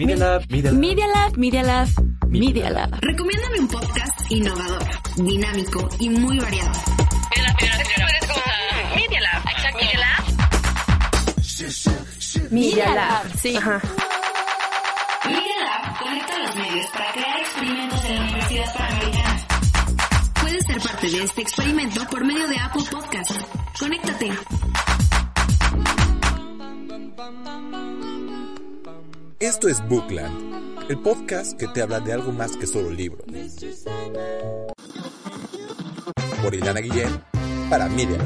Media Lab, Media Lab. Media Lab, Media Lab, Media Lab. Recomiéndame un podcast innovador, dinámico y muy variado. Media Lab, Media Lab, sí. Media Lab conecta los medios para crear experimentos de la Universidad Panamericana. Puedes ser parte de este experimento por medio de Apple Podcast. Conéctate. Esto es Bookland, el podcast que te habla de algo más que solo libros. Por Ilana Guillén, para Media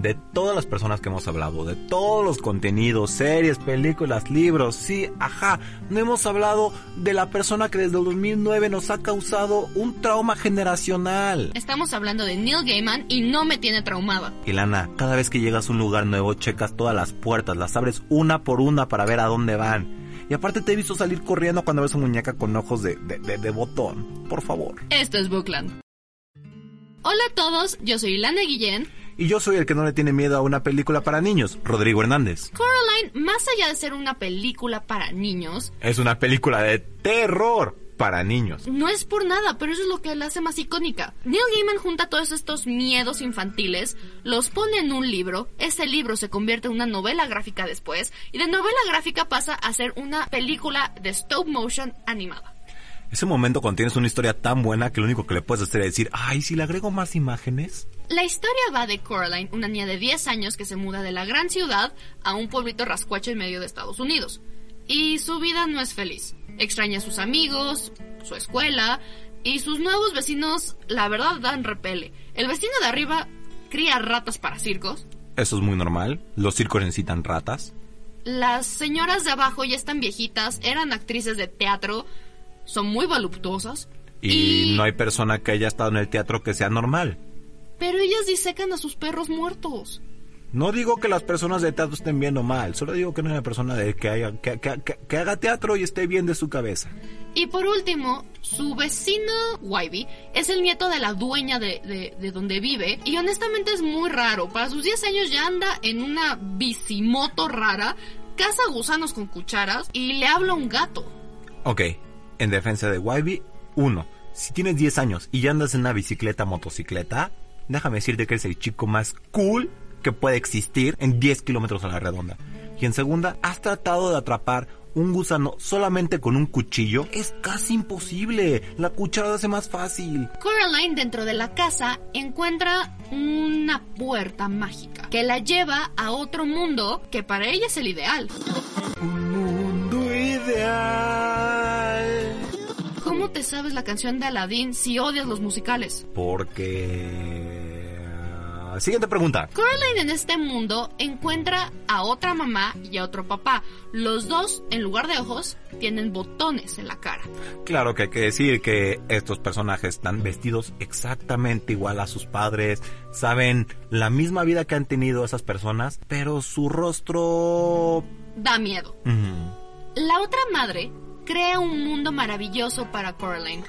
de todas las personas que hemos hablado, de todos los contenidos, series, películas, libros, sí, ajá, no hemos hablado de la persona que desde el 2009 nos ha causado un trauma generacional. Estamos hablando de Neil Gaiman y no me tiene traumada. Ilana, cada vez que llegas a un lugar nuevo, checas todas las puertas, las abres una por una para ver a dónde van. Y aparte te he visto salir corriendo cuando ves una muñeca con ojos de, de, de, de botón. Por favor. Esto es Bookland. Hola a todos, yo soy Ilana Guillén. Y yo soy el que no le tiene miedo a una película para niños, Rodrigo Hernández. Coraline, más allá de ser una película para niños, Es una película de terror para niños. no es por nada, pero eso es lo que la hace más icónica. Neil Gaiman junta todos estos miedos infantiles, los pone en un libro, ese libro se convierte en una novela gráfica después, y de novela gráfica pasa a ser una película de stop motion animada. Ese momento cuando tienes una historia tan buena que lo único que le puedes hacer es decir, ay, si le agrego más imágenes. La historia va de Coraline, una niña de 10 años que se muda de la gran ciudad a un pueblito rascuacho en medio de Estados Unidos. Y su vida no es feliz. Extraña a sus amigos, su escuela y sus nuevos vecinos, la verdad, dan repele. El vecino de arriba cría ratas para circos. Eso es muy normal. Los circos necesitan ratas. Las señoras de abajo ya están viejitas, eran actrices de teatro, son muy voluptuosas. Y, no hay persona que haya estado en el teatro que sea normal. Pero ellas disecan a sus perros muertos. No digo que las personas de teatro estén bien o mal, solo digo que no hay una persona de que, haya, que, que- que- que haga teatro y esté bien de su cabeza. Y por último, su vecino Wybie es el nieto de la dueña de, de- de donde vive y honestamente es muy raro. Para sus 10 años ya anda en una bicimoto rara, caza gusanos con cucharas y le habla a un gato. Ok, en defensa de Wybie, uno, si tienes 10 años y ya andas en una bicicleta motocicleta, déjame decirte que eres el chico más cool que puede existir en 10 kilómetros a la redonda. Y en segunda, has tratado de atrapar un gusano solamente con un cuchillo. Es casi imposible. La cuchara lo hace más fácil. Coraline dentro de la casa encuentra una puerta mágica que la lleva a otro mundo que para ella es el ideal. Un mundo ideal. ¿Cómo te sabes la canción de Aladdin si odias los musicales? Porque... Siguiente pregunta. Coraline en este mundo encuentra a otra mamá y a otro papá. Los dos, en lugar de ojos, tienen botones en la cara. Claro que hay que decir que estos personajes están vestidos exactamente igual a sus padres, saben la misma vida que han tenido esas personas, pero su rostro... Da miedo. La otra madre crea un mundo maravilloso para Coraline.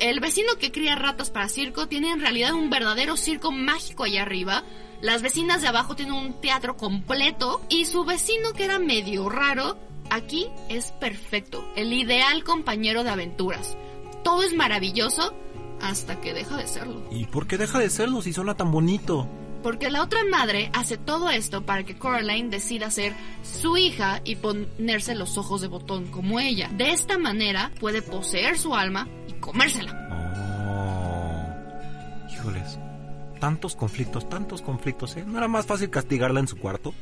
El vecino que cría ratas para circo tiene en realidad un verdadero circo mágico allá arriba. Las vecinas de abajo tienen un teatro completo. Y su vecino que era medio raro, aquí es perfecto. El ideal compañero de aventuras. Todo es maravilloso hasta que deja de serlo. ¿Y por qué deja de serlo si suena tan bonito? Porque la otra madre hace todo esto para que Coraline decida ser su hija y ponerse los ojos de botón como ella. De esta manera puede poseer su alma y comérsela. Oh. Híjoles. Tantos conflictos, tantos conflictos, ¿eh? ¿No era más fácil castigarla en su cuarto?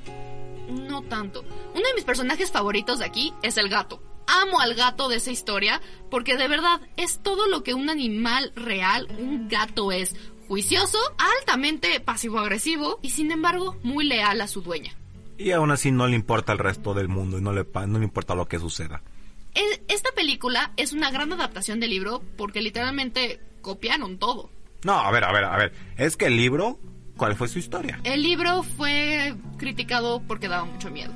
No tanto. Uno de mis personajes favoritos de aquí es el gato. Amo al gato de esa historia porque de verdad es todo lo que un animal real, un gato es. Juicioso, altamente pasivo-agresivo y sin embargo muy leal a su dueña. Y aún así no le importa el resto del mundo y no le, no le importa lo que suceda. Esta película es una gran adaptación del libro porque literalmente copiaron todo. No, a ver, a ver, a ver. Es que el libro, ¿cuál fue su historia? El libro fue criticado porque daba mucho miedo.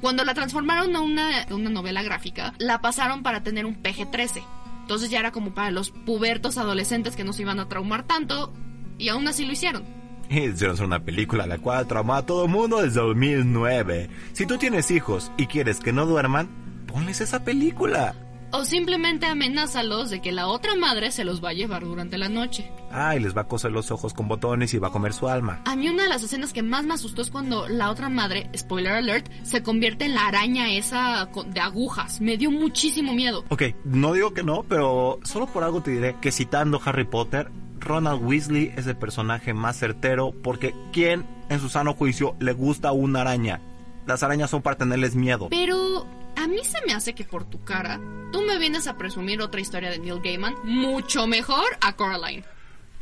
Cuando la transformaron a una, a una novela gráfica, la pasaron para tener un PG-13. Entonces ya era como para los pubertos adolescentes que no se iban a traumar tanto, y aún así lo hicieron. Hicieron una película la cual traumó a todo el mundo desde 2009. Si tú tienes hijos y quieres que no duerman, ponles esa película. O simplemente amenázalos de que la otra madre se los va a llevar durante la noche. Ah, y les va a coser los ojos con botones y va a comer su alma. A mí una de las escenas que más me asustó es cuando la otra madre, spoiler alert, se convierte en la araña esa de agujas. Me dio muchísimo miedo. Ok, no digo que no, pero solo por algo te diré que citando Harry Potter, Ronald Weasley es el personaje más certero porque ¿quién en su sano juicio le gusta una araña? Las arañas son para tenerles miedo. Pero a mí se me hace que por tu cara, tú me vienes a presumir otra historia de Neil Gaiman mucho mejor a Coraline.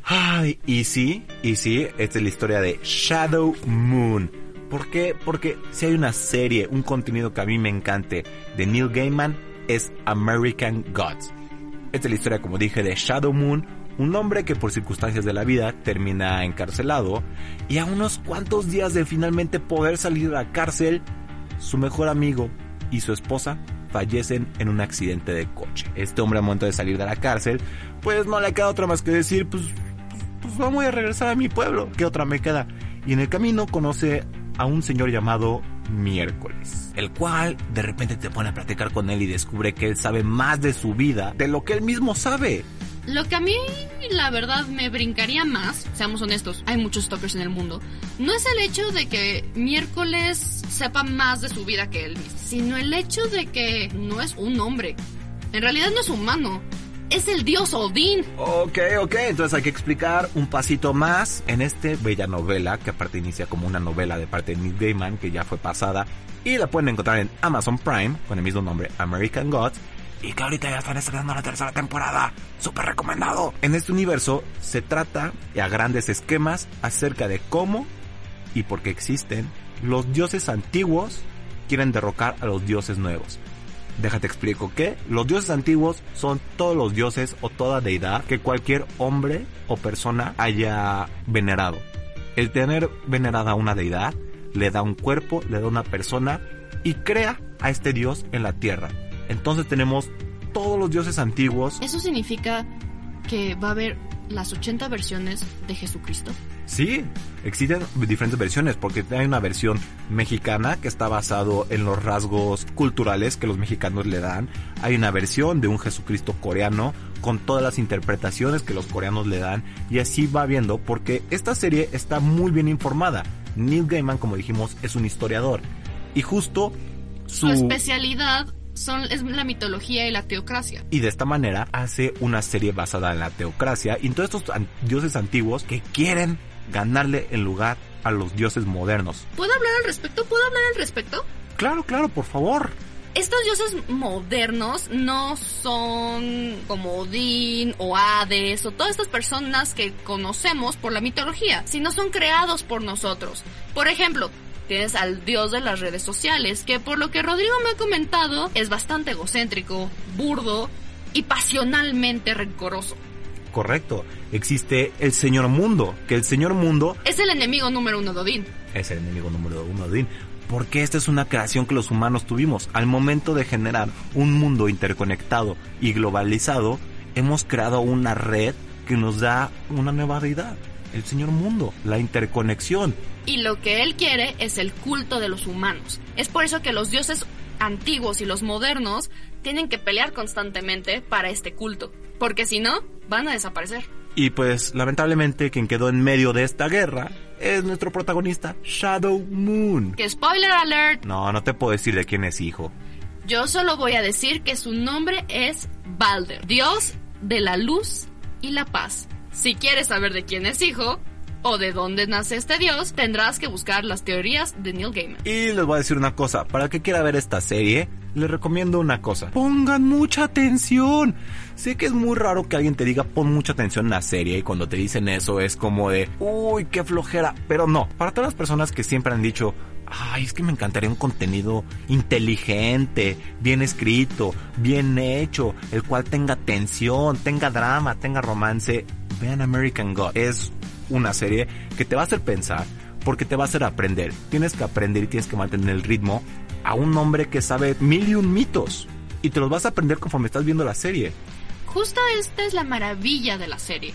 Ay, y sí, y sí, esta es la historia de Shadow Moon. ¿Por qué? Porque si hay una serie, un contenido que a mí me encante de Neil Gaiman, es American Gods. Esta es la historia, como dije, de Shadow Moon, un hombre que por circunstancias de la vida termina encarcelado y a unos cuantos días de finalmente poder salir de la cárcel, su mejor amigo y su esposa fallecen en un accidente de coche. Este hombre al momento de salir de la cárcel, pues no le queda otra más que decir, pues, pues, pues vamos a regresar a mi pueblo. ¿Qué otra me queda? Y en el camino conoce a un señor llamado Miércoles, el cual de repente te pone a platicar con él y descubre que él sabe más de su vida de lo que él mismo sabe. Lo que a mí, la verdad, me brincaría más, seamos honestos, hay muchos stalkers en el mundo, no es el hecho de que miércoles sepa más de su vida que mismo, sino el hecho de que no es un hombre. En realidad no es humano, es el dios Odín. Ok, ok, entonces hay que explicar un pasito más en este bella novela, que aparte inicia como una novela de parte de Neil Gaiman, que ya fue pasada, y la pueden encontrar en Amazon Prime, con el mismo nombre, American Gods, y que ahorita ya están estrenando la tercera temporada. Súper recomendado. En este universo se trata, a grandes esquemas, acerca de cómo y por qué existen los dioses antiguos quieren derrocar a los dioses nuevos. Déjate explico que los dioses antiguos son todos los dioses o toda deidad que cualquier hombre o persona haya venerado. El tener venerada una deidad le da un cuerpo, le da una persona y crea a este dios en la tierra. Entonces tenemos todos los dioses antiguos. Eso significa que va a haber las 80 versiones de Jesucristo. Sí, existen diferentes versiones porque hay una versión mexicana que está basado en los rasgos culturales que los mexicanos le dan. Hay una versión de un Jesucristo coreano con todas las interpretaciones que los coreanos le dan y así va viendo porque esta serie está muy bien informada. Neil Gaiman, como dijimos, es un historiador y justo Su su especialidad son, es la mitología y la teocracia. y de esta manera hace una serie basada en la teocracia y en todos estos dioses antiguos que quieren ganarle el lugar a los dioses modernos. ¿Puedo hablar al respecto? ¿Puedo hablar al respecto? Claro, claro, por favor. Estos dioses modernos no son como Odín o Hades o todas estas personas que conocemos por la mitología, sino son creados por nosotros. Por ejemplo, tienes al dios de las redes sociales, que por lo que Rodrigo me ha comentado es bastante egocéntrico, burdo y pasionalmente rencoroso. Correcto. Existe el Señor Mundo, que el Señor Mundo Es el enemigo número uno de Odín. es el enemigo número uno de Odín. Porque esta es una creación que los humanos tuvimos. Al momento de generar un mundo interconectado y globalizado, hemos creado una red que nos da una nueva deidad. El Señor Mundo, la interconexión. Y lo que él quiere es el culto de los humanos. Es por eso que los dioses antiguos y los modernos tienen que pelear constantemente para este culto. Porque si no, van a desaparecer. Y pues lamentablemente quien quedó en medio de esta guerra es nuestro protagonista, Shadow Moon. Que spoiler alert, No, no te puedo decir de quién es hijo. yo solo voy a decir que su nombre es Balder, dios de la luz y la paz. Si quieres saber de quién es hijo o de dónde nace este dios, tendrás que buscar las teorías de Neil Gaiman. Y les voy a decir una cosa, para el que quiera ver esta serie, les recomiendo una cosa. Pongan mucha atención. Sé que es muy raro que alguien te diga pon mucha atención en la serie y cuando te dicen eso es como de, uy, qué flojera. Pero no, para todas las personas que siempre han dicho, ay, es que me encantaría un contenido inteligente, bien escrito, bien hecho, el cual tenga tensión, tenga drama, tenga romance, vean American God. Es una serie que te va a hacer pensar porque te va a hacer aprender. Tienes que aprender y tienes que mantener el ritmo a un hombre que sabe mil y un mitos. Y te los vas a aprender conforme estás viendo la serie. Justo esta es la maravilla de la serie.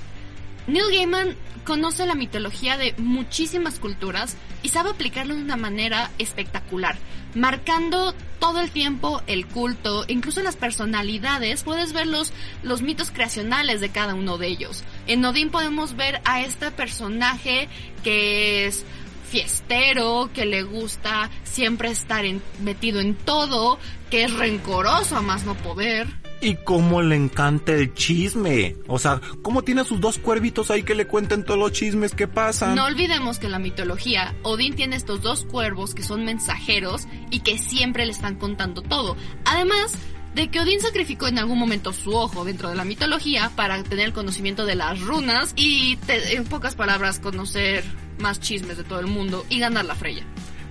Neil Gaiman conoce la mitología de muchísimas culturas y sabe aplicarlo de una manera espectacular, marcando todo el tiempo el culto, incluso las personalidades puedes ver los, los mitos creacionales de cada uno de ellos. En Odín podemos ver a este personaje que es fiestero, que le gusta siempre estar metido en todo, que es rencoroso a más no poder. Y cómo le encanta el chisme. O sea, cómo tiene a sus dos cuervitos ahí que le cuenten todos los chismes que pasan. No olvidemos que en la mitología, Odín tiene estos dos cuervos que son mensajeros y que siempre le están contando todo. Además de que Odín sacrificó en algún momento su ojo dentro de la mitología para tener el conocimiento de las runas y, te- en pocas palabras, conocer más chismes de todo el mundo y ganar la Freya.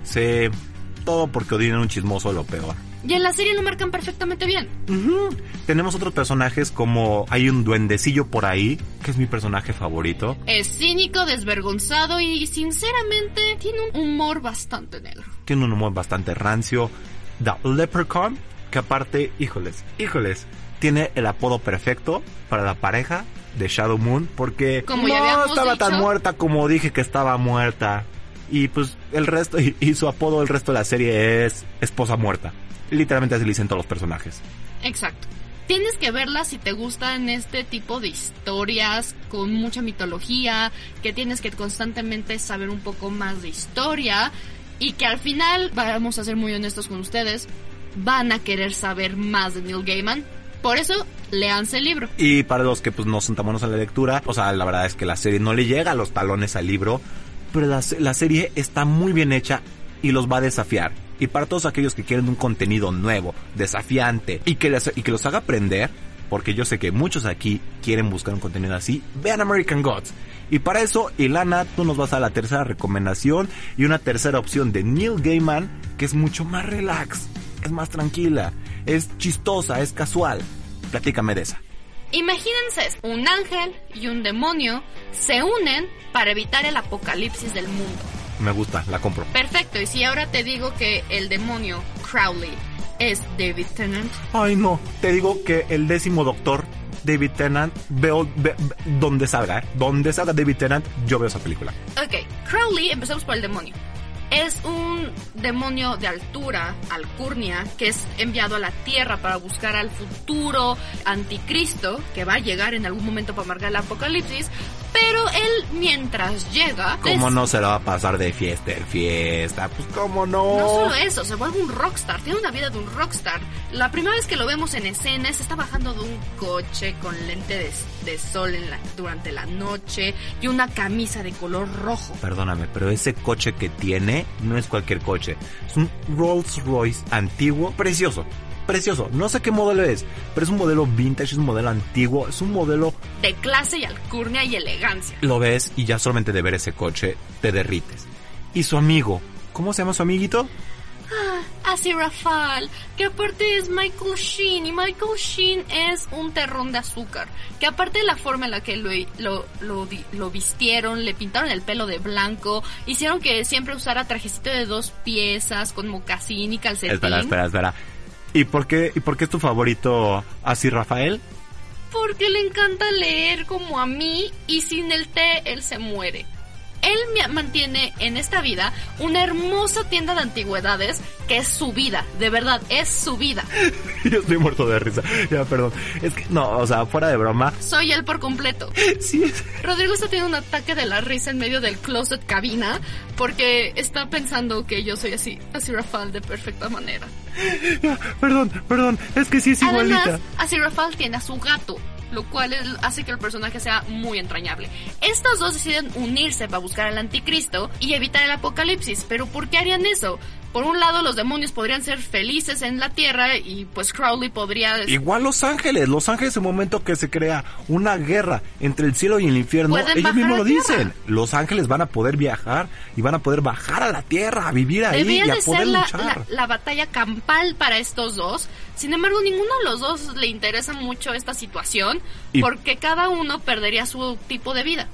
Sí, todo porque Odín era un chismoso lo peor. Y en la serie lo marcan perfectamente bien. Tenemos otros personajes como hay un duendecillo por ahí, que es mi personaje favorito. Es cínico, desvergonzado y sinceramente tiene un humor bastante negro. Tiene un humor bastante rancio. The Leprechaun, que aparte, híjoles, híjoles, tiene el apodo perfecto para la pareja de Shadow Moon, porque Como no estaba tan muerta como dije que estaba muerta. Y pues el resto, y, y su apodo el resto de la serie es Esposa Muerta. Literalmente así le dicen todos los personajes. Exacto. Tienes que verla si te gustan este tipo de historias con mucha mitología, que tienes que constantemente saber un poco más de historia y que al final, vamos a ser muy honestos con ustedes, van a querer saber más de Neil Gaiman. Por eso, leanse el libro. Y para los que pues no son tan buenos en la lectura, o sea, la verdad es que la serie no le llega a los talones al libro, pero la, la serie está muy bien hecha y los va a desafiar. Y para todos aquellos que quieren un contenido nuevo, desafiante y que, les- y que los haga aprender, porque yo sé que muchos aquí quieren buscar un contenido así, vean American Gods. Y para eso, Ilana, tú nos vas a la tercera recomendación y una tercera opción de Neil Gaiman, que es mucho más relax, es más tranquila, es chistosa, es casual. Platícame de esa. Imagínense, un ángel y un demonio se unen para evitar el apocalipsis del mundo. Me gusta, la compro. Perfecto, y si ahora te digo que el demonio Crowley es David Tennant, Ay, no. Te digo que el décimo doctor, David Tennant, veo ve- donde salga, ¿eh? Donde salga David Tennant, yo veo esa película. Ok, Crowley, empezamos por el demonio. Es un demonio de altura, alcurnia, que es enviado a la Tierra para buscar al futuro anticristo, que va a llegar en algún momento para marcar el apocalipsis, pero él mientras llega... ¿Cómo es- no se la va a pasar de fiesta en fiesta? Pues cómo no. No solo eso, se vuelve un rockstar, tiene una vida de un rockstar. La primera vez que lo vemos en escena se está bajando de un coche con lente de, de sol en la- durante la noche y una camisa de color rojo. Perdóname, pero ese coche que tiene no es cualquier coche. Es un Rolls Royce antiguo, precioso. Precioso. No sé qué modelo es, pero es un modelo vintage, es un modelo antiguo, es un modelo... De clase y alcurnia y elegancia. Lo ves y ya solamente de ver ese coche te derrites. Y su amigo, ¿cómo se llama su amiguito? Así Rafael, que aparte es Michael Sheen y Michael Sheen es un terrón de azúcar, que aparte de la forma en la que lo, lo, lo, lo vistieron, le pintaron el pelo de blanco, hicieron que siempre usara trajecito de dos piezas con mocasín y calcetín. Espera, espera, espera. ¿Y por qué, y por qué es tu favorito así Rafael? Porque le encanta leer como a mí y sin el té él se muere. Él mantiene en esta vida una hermosa tienda de antigüedades que es su vida, de verdad, es su vida. Yo estoy muerto de risa. Ya, perdón. Es que, no, o sea, fuera de broma. Soy él por completo. Sí, es- Rodrigo está teniendo un ataque de la risa en medio del closet cabina porque está pensando que yo soy así, así Rafael de perfecta manera. ya, perdón, perdón. Es que sí es igualita. Además, así Rafael tiene a su gato, lo cual hace que el personaje sea muy entrañable. Estos dos deciden unirse para buscar al anticristo y evitar el apocalipsis, pero ¿por qué harían eso? Por un lado, los demonios podrían ser felices en la tierra y pues Crowley podría... Igual Los Ángeles. Los Ángeles, en el momento que se crea una guerra entre el cielo y el infierno, ellos mismos lo tierra. dicen. Los Ángeles van a poder viajar y van a poder bajar a la tierra, a vivir ahí y a de poder ser la, luchar. la- la batalla campal para estos dos. Sin embargo, ninguno de los dos le interesa mucho esta situación Y- porque cada uno perdería su tipo de vida.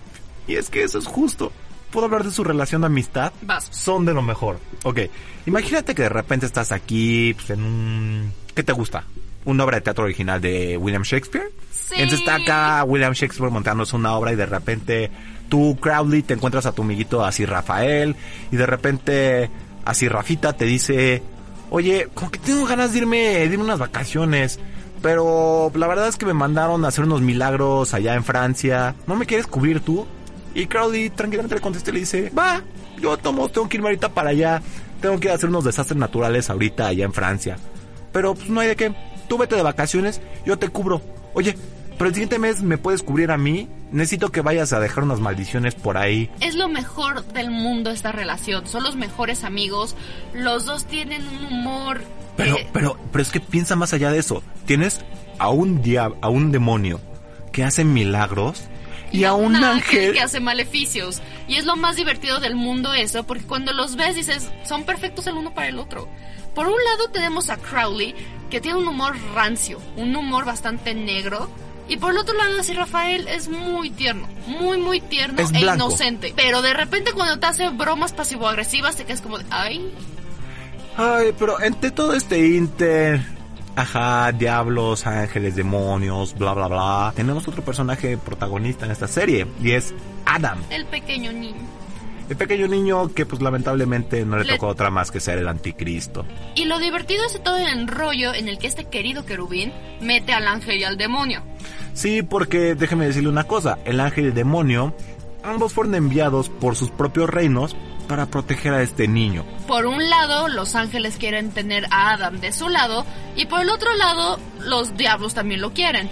Y es que eso es justo. ¿Puedo hablar de su relación de amistad? Vas. Son de lo mejor. Ok, imagínate que de repente estás aquí pues, en un... ¿Qué te gusta? una obra de teatro original de William Shakespeare. Sí. Entonces está acá William Shakespeare montándose una obra y de repente tú, Crowley, te encuentras a tu amiguito así Rafael y de repente así Rafita te dice, oye, como que tengo ganas de irme, de irme unas vacaciones. Pero la verdad es que me mandaron a hacer unos milagros allá en Francia. ¿No me quieres cubrir tú? Y Crowley tranquilamente le contesta y le dice, va, yo tomo, tengo que irme ahorita para allá. Tengo que ir a hacer unos desastres naturales ahorita allá en Francia. Pero pues no hay de qué. Tú vete de vacaciones, yo te cubro. Oye, pero el siguiente mes me puedes cubrir a mí. Necesito que vayas a dejar unas maldiciones por ahí. Es lo mejor del mundo esta relación. Son los mejores amigos. Los dos tienen un humor. Pero, pero, pero es que piensa más allá de eso. Tienes a un diablo, a un demonio que hace milagros y, a un ángel. que hace maleficios. Y es lo más divertido del mundo eso, porque cuando los ves dices, son perfectos el uno para el otro. Por un lado tenemos a Crowley, que tiene un humor rancio, un humor bastante negro. Y por el otro lado, así Rafael es muy tierno, muy, muy tierno Es e blanco. inocente. Pero de repente cuando te hace bromas pasivo-agresivas, te quedas como de, ay, Ay, pero entre todo este inter... Ajá, diablos, ángeles, demonios, bla, bla, bla. Tenemos otro personaje protagonista en esta serie y es Adam. el pequeño niño. El pequeño niño que pues lamentablemente no le, Le- tocó otra más que ser el anticristo. Y lo divertido es todo el enrollo en el que este querido querubín mete al ángel y al demonio. Sí, porque déjeme decirle una cosa, el ángel y el demonio, ambos fueron enviados por sus propios reinos para proteger a este niño. Por un lado, los ángeles quieren tener a Adam de su lado y por el otro lado, los diablos también lo quieren.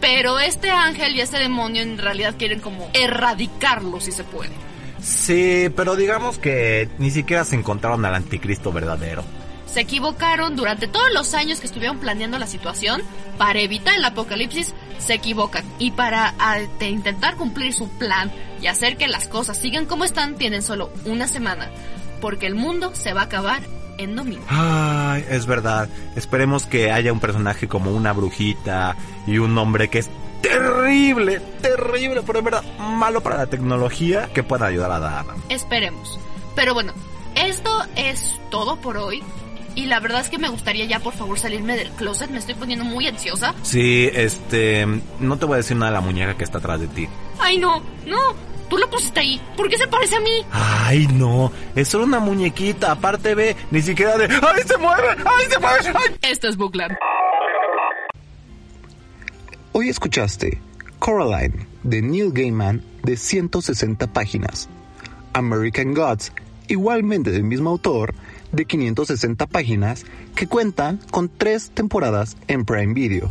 Pero este ángel y este demonio en realidad quieren como erradicarlo si se puede. Sí, pero digamos que ni siquiera se encontraron al anticristo verdadero. Se equivocaron durante todos los años que estuvieron planeando la situación para evitar el apocalipsis. Se equivocan y para de intentar cumplir su plan y hacer que las cosas sigan como están tienen solo una semana, porque el mundo se va a acabar en domingo. Ay, es verdad. Esperemos que haya un personaje como una brujita y un hombre que es terrible, terrible, pero en verdad malo para la tecnología que pueda ayudar a Adam. Esperemos. Pero bueno, esto es todo por hoy. Y la verdad es que me gustaría ya por favor salirme del closet. Me estoy poniendo muy ansiosa. Sí, este, no te voy a decir nada de la muñeca que está atrás de ti. Ay no, no. Tú lo pusiste ahí. ¿Por qué se parece a mí? Ay, no, es solo una muñequita, aparte ve, ni siquiera de, ay, se mueve, ay, se mueve, ay. Esto es Bookland. Hoy escuchaste Coraline de Neil Gaiman de 160 páginas. American Gods, igualmente del mismo autor, de 560 páginas, que cuenta con tres temporadas en Prime Video.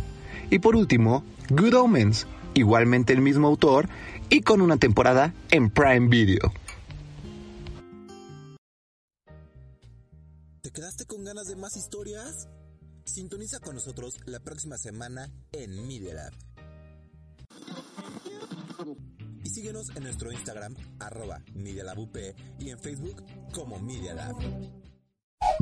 Y por último, Good Omens, igualmente el mismo autor, y con una temporada en Prime Video. ¿Te quedaste con ganas de más historias? Sintoniza con nosotros la próxima semana en Media Lab. Y síguenos en nuestro Instagram, arroba Media Lab UP, y en Facebook como Media Lab.